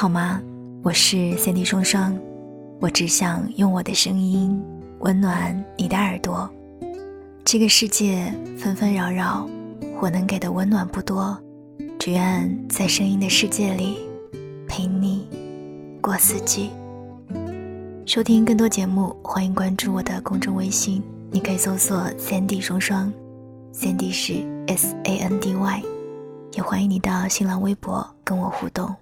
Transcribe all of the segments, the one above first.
好吗？我是三 D 双双，我只想用我的声音温暖你的耳朵。这个世界纷纷扰扰，我能给的温暖不多，只愿在声音的世界里陪你过四季。收听更多节目，欢迎关注我的公众微信，你可以搜索三 D 双双三 D 是 S A N D Y，也欢迎你到新浪微博跟我互动。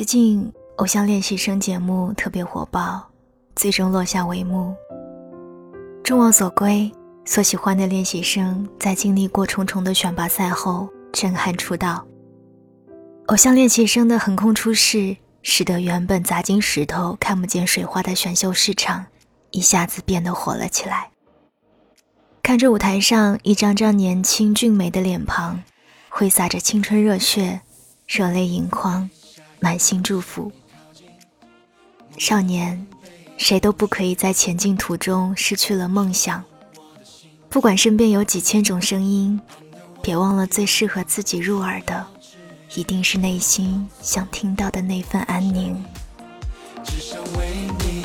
最近偶像练习生节目特别火爆，最终落下帷幕。众望所归，所喜欢的练习生在经历过重重的选拔赛后震撼出道。偶像练习生的横空出世，使得原本砸金石头看不见水花的选秀市场一下子变得火了起来。看着舞台上一张张年轻俊美的脸庞，挥洒着青春热血，热泪盈眶。满心祝福，少年，谁都不可以在前进途中失去了梦想。不管身边有几千种声音，别忘了最适合自己入耳的，一定是内心想听到的那份安宁。只想为你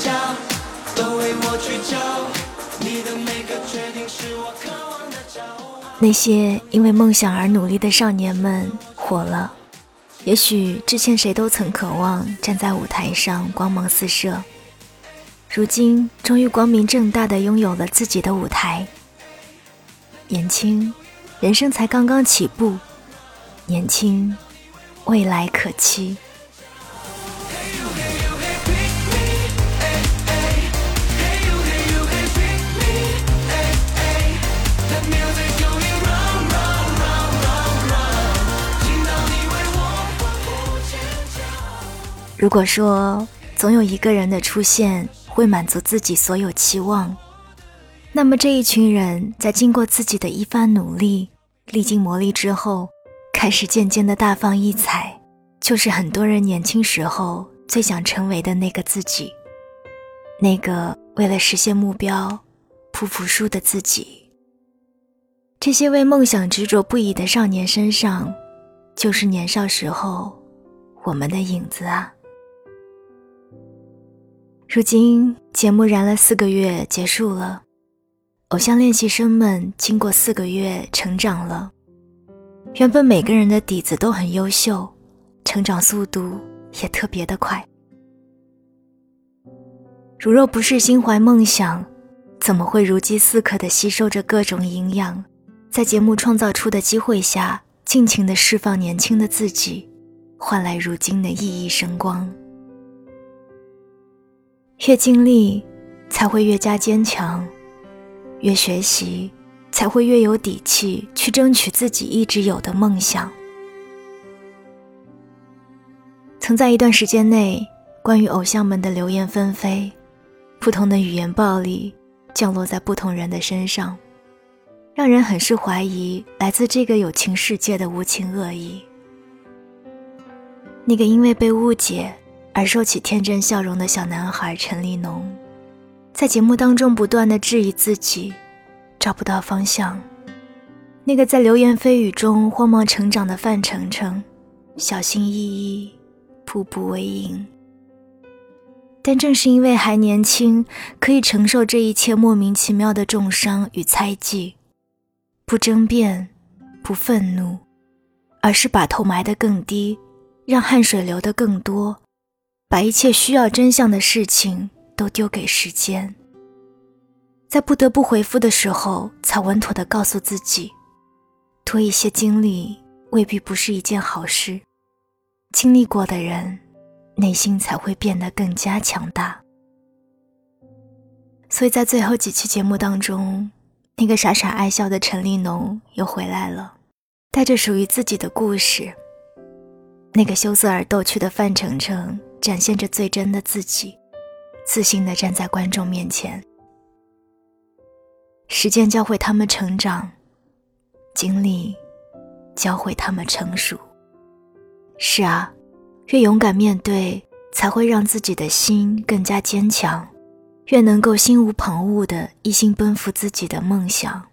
家，都为我去叫。你的视角。那些因为梦想而努力的少年们火了，也许之前谁都曾渴望站在舞台上光芒四射，如今终于光明正大的拥有了自己的舞台。年轻，人生才刚刚起步；年轻，未来可期。如果说总有一个人的出现会满足自己所有期望，那么这一群人在经过自己的一番努力、历经磨砺之后，开始渐渐的大放异彩，就是很多人年轻时候最想成为的那个自己，那个为了实现目标不服输的自己。这些为梦想执着不已的少年身上，就是年少时候我们的影子啊。如今节目燃了四个月，结束了。偶像练习生们经过四个月成长了。原本每个人的底子都很优秀，成长速度也特别的快。如若不是心怀梦想，怎么会如饥似渴的吸收着各种营养，在节目创造出的机会下，尽情的释放年轻的自己，换来如今的熠熠生光？越经历，才会越加坚强；越学习，才会越有底气去争取自己一直有的梦想。曾在一段时间内，关于偶像们的流言纷飞，不同的语言暴力降落在不同人的身上，让人很是怀疑来自这个友情世界的无情恶意。那个因为被误解。而收起天真笑容的小男孩陈立农，在节目当中不断的质疑自己，找不到方向。那个在流言蜚语中慌忙成长的范丞丞，小心翼翼，步步为营。但正是因为还年轻，可以承受这一切莫名其妙的重伤与猜忌，不争辩，不愤怒，而是把头埋得更低，让汗水流得更多。把一切需要真相的事情都丢给时间，在不得不回复的时候，才稳妥的告诉自己，多一些经历未必不是一件好事。经历过的人，内心才会变得更加强大。所以在最后几期节目当中，那个傻傻爱笑的陈立农又回来了，带着属于自己的故事。那个羞涩而逗趣的范丞丞。展现着最真的自己，自信的站在观众面前。时间教会他们成长，经历教会他们成熟。是啊，越勇敢面对，才会让自己的心更加坚强，越能够心无旁骛的一心奔赴自己的梦想。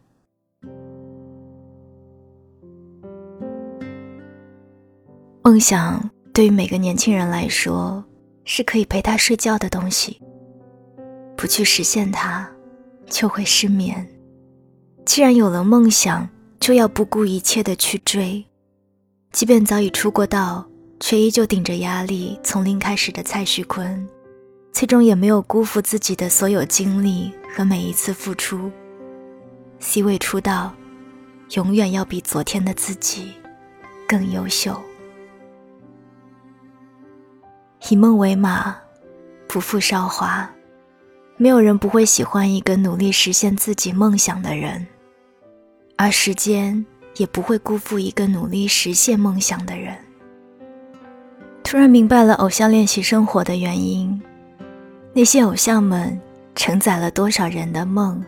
梦想对于每个年轻人来说，是可以陪他睡觉的东西。不去实现它，就会失眠。既然有了梦想，就要不顾一切的去追。即便早已出过道，却依旧顶着压力从零开始的蔡徐坤，最终也没有辜负自己的所有经历和每一次付出。C 位出道，永远要比昨天的自己更优秀。以梦为马，不负韶华。没有人不会喜欢一个努力实现自己梦想的人，而时间。也不会辜负一个努力实现梦想的人。突然明白了偶像练习生活的原因，那些偶像们承载了多少人的梦，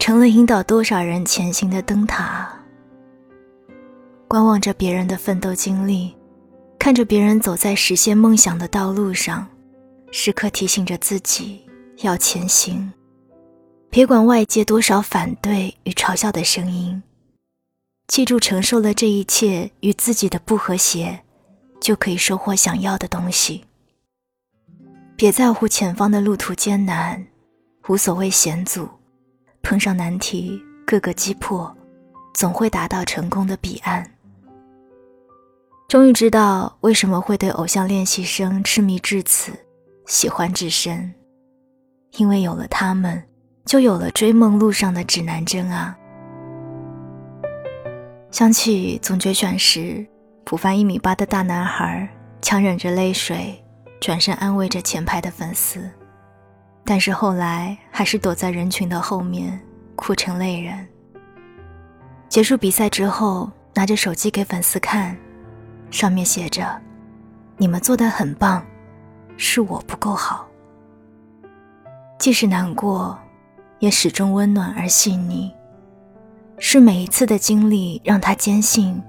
成了引导多少人前行的灯塔。观望着别人的奋斗经历，看着别人走在实现梦想的道路上，时刻提醒着自己要前行，别管外界多少反对与嘲笑的声音。记住，承受了这一切与自己的不和谐，就可以收获想要的东西。别在乎前方的路途艰难，无所谓险阻，碰上难题，各个击破，总会达到成功的彼岸。终于知道为什么会对偶像练习生痴迷至此，喜欢至深，因为有了他们，就有了追梦路上的指南针啊。想起总决选时，普凡一米八的大男孩强忍着泪水，转身安慰着前排的粉丝，但是后来还是躲在人群的后面哭成泪人。结束比赛之后，拿着手机给粉丝看，上面写着：“你们做的很棒，是我不够好。”既是难过，也始终温暖而细腻。是每一次的经历让他坚信，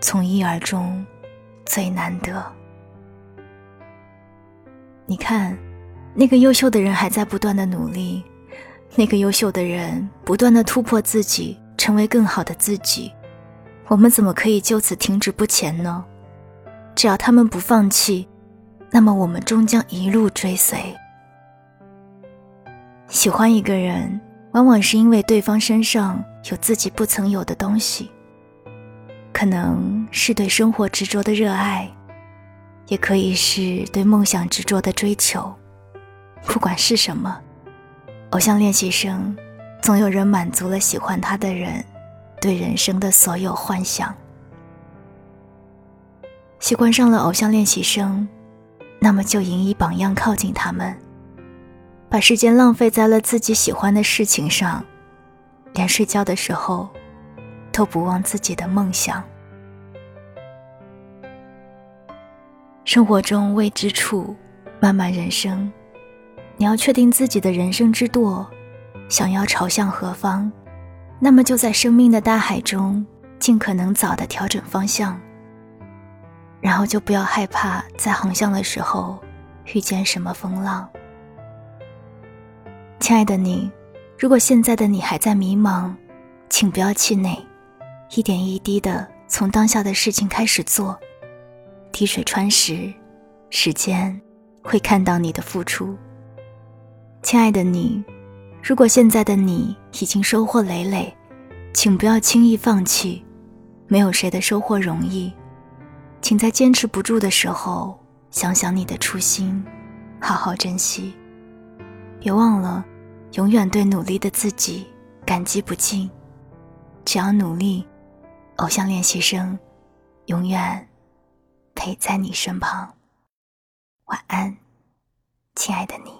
从一而终最难得。你看，那个优秀的人还在不断的努力，那个优秀的人不断的突破自己，成为更好的自己。我们怎么可以就此停止不前呢？只要他们不放弃，那么我们终将一路追随。喜欢一个人。往往是因为对方身上有自己不曾有的东西，可能是对生活执着的热爱，也可以是对梦想执着的追求。不管是什么，偶像练习生总有人满足了喜欢他的人对人生的所有幻想。习惯上了偶像练习生，那么就引以榜样靠近他们。把时间浪费在了自己喜欢的事情上，连睡觉的时候都不忘自己的梦想。生活中未知处，漫漫人生，你要确定自己的人生之舵，想要朝向何方，那么就在生命的大海中尽可能早的调整方向，然后就不要害怕在航向的时候遇见什么风浪。亲爱的你，如果现在的你还在迷茫，请不要气馁，一点一滴的从当下的事情开始做，滴水穿石，时间会看到你的付出。亲爱的你，如果现在的你已经收获累累，请不要轻易放弃，没有谁的收获容易，请在坚持不住的时候想想你的初心，好好珍惜，别忘了。永远对努力的自己感激不尽。只要努力，偶像练习生永远陪在你身旁。晚安，亲爱的你。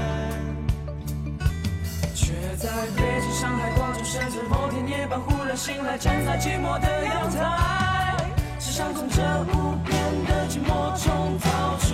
在北京、上海、广州、深圳，某天夜半忽然醒来，站在寂寞的阳台，只想从这无边的寂寞中逃出。